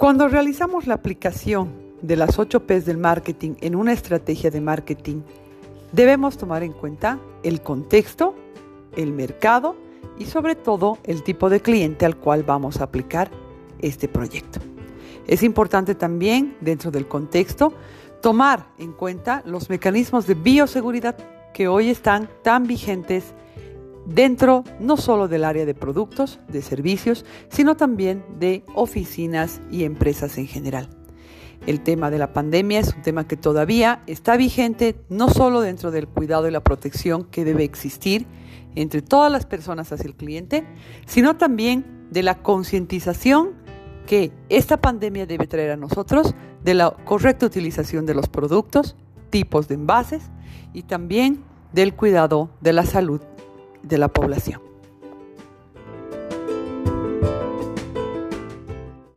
Cuando realizamos la aplicación de las 8 P's del marketing en una estrategia de marketing, debemos tomar en cuenta el contexto, el mercado y sobre todo el tipo de cliente al cual vamos a aplicar este proyecto. Es importante también, dentro del contexto, tomar en cuenta los mecanismos de bioseguridad que hoy están tan vigentes dentro no solo del área de productos, de servicios, sino también de oficinas y empresas en general. El tema de la pandemia es un tema que todavía está vigente no solo dentro del cuidado y la protección que debe existir entre todas las personas hacia el cliente, sino también de la concientización que esta pandemia debe traer a nosotros de la correcta utilización de los productos, tipos de envases y también del cuidado de la salud de la población.